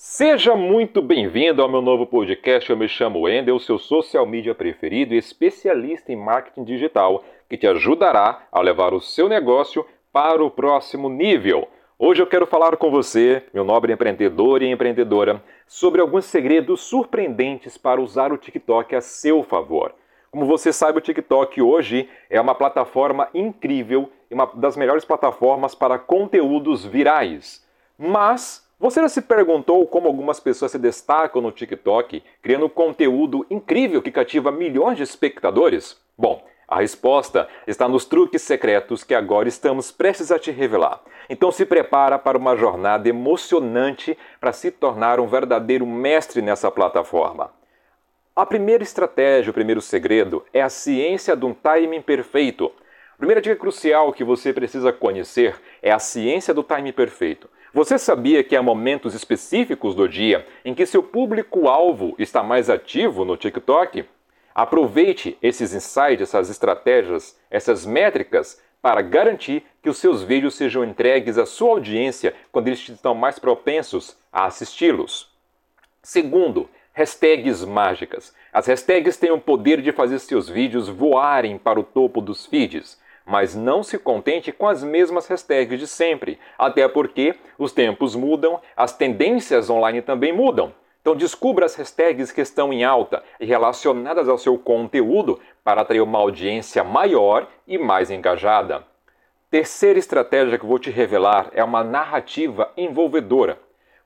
Seja muito bem-vindo ao meu novo podcast. Eu me chamo Wendel, seu social media preferido e especialista em marketing digital, que te ajudará a levar o seu negócio para o próximo nível. Hoje eu quero falar com você, meu nobre empreendedor e empreendedora, sobre alguns segredos surpreendentes para usar o TikTok a seu favor. Como você sabe, o TikTok hoje é uma plataforma incrível e uma das melhores plataformas para conteúdos virais. Mas você já se perguntou como algumas pessoas se destacam no TikTok, criando conteúdo incrível que cativa milhões de espectadores? Bom, a resposta está nos truques secretos que agora estamos prestes a te revelar. Então se prepara para uma jornada emocionante para se tornar um verdadeiro mestre nessa plataforma. A primeira estratégia, o primeiro segredo é a ciência de um timing perfeito. A primeira dica crucial que você precisa conhecer é a ciência do timing perfeito. Você sabia que há momentos específicos do dia em que seu público-alvo está mais ativo no TikTok? Aproveite esses insights, essas estratégias, essas métricas para garantir que os seus vídeos sejam entregues à sua audiência quando eles estão mais propensos a assisti-los. Segundo, hashtags mágicas. As hashtags têm o poder de fazer seus vídeos voarem para o topo dos feeds. Mas não se contente com as mesmas hashtags de sempre, até porque os tempos mudam, as tendências online também mudam. Então descubra as hashtags que estão em alta e relacionadas ao seu conteúdo para atrair uma audiência maior e mais engajada. Terceira estratégia que vou te revelar é uma narrativa envolvedora.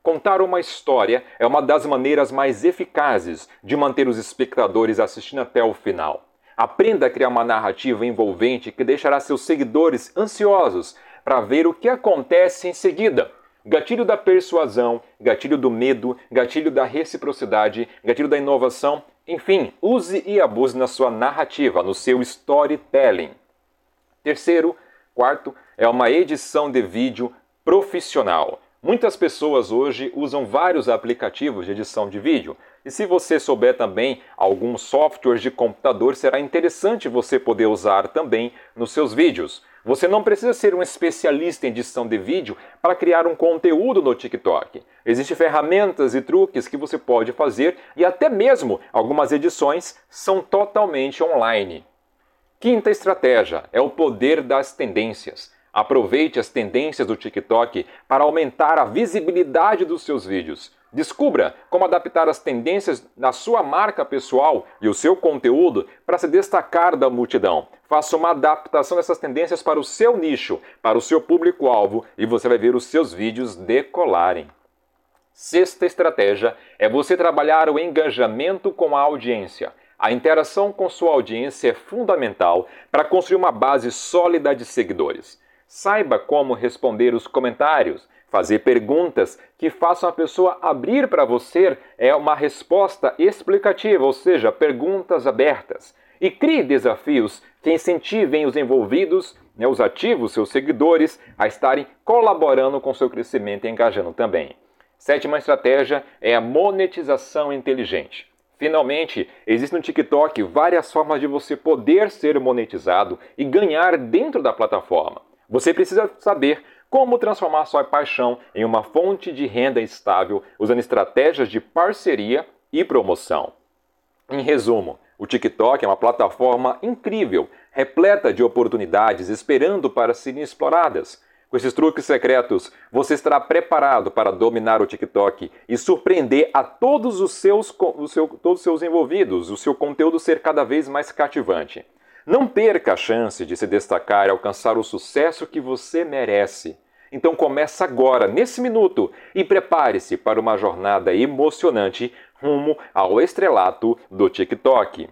Contar uma história é uma das maneiras mais eficazes de manter os espectadores assistindo até o final. Aprenda a criar uma narrativa envolvente que deixará seus seguidores ansiosos para ver o que acontece em seguida. Gatilho da persuasão, gatilho do medo, gatilho da reciprocidade, gatilho da inovação, enfim, use e abuse na sua narrativa, no seu storytelling. Terceiro, quarto, é uma edição de vídeo profissional. Muitas pessoas hoje usam vários aplicativos de edição de vídeo. E se você souber também alguns softwares de computador, será interessante você poder usar também nos seus vídeos. Você não precisa ser um especialista em edição de vídeo para criar um conteúdo no TikTok. Existem ferramentas e truques que você pode fazer e até mesmo algumas edições são totalmente online. Quinta estratégia é o poder das tendências. Aproveite as tendências do TikTok para aumentar a visibilidade dos seus vídeos. Descubra como adaptar as tendências na sua marca pessoal e o seu conteúdo para se destacar da multidão. Faça uma adaptação dessas tendências para o seu nicho, para o seu público-alvo e você vai ver os seus vídeos decolarem. Sexta estratégia é você trabalhar o engajamento com a audiência. A interação com sua audiência é fundamental para construir uma base sólida de seguidores. Saiba como responder os comentários. Fazer perguntas que façam a pessoa abrir para você é uma resposta explicativa, ou seja, perguntas abertas. E crie desafios que incentivem os envolvidos, né, os ativos, seus seguidores, a estarem colaborando com seu crescimento e engajando também. Sétima estratégia é a monetização inteligente. Finalmente, existe no TikTok várias formas de você poder ser monetizado e ganhar dentro da plataforma. Você precisa saber como transformar sua paixão em uma fonte de renda estável usando estratégias de parceria e promoção. Em resumo, o TikTok é uma plataforma incrível, repleta de oportunidades esperando para serem exploradas. Com esses truques secretos, você estará preparado para dominar o TikTok e surpreender a todos os seus, os seu, todos os seus envolvidos, o seu conteúdo ser cada vez mais cativante. Não perca a chance de se destacar e alcançar o sucesso que você merece. Então começa agora, nesse minuto, e prepare-se para uma jornada emocionante rumo ao estrelato do TikTok.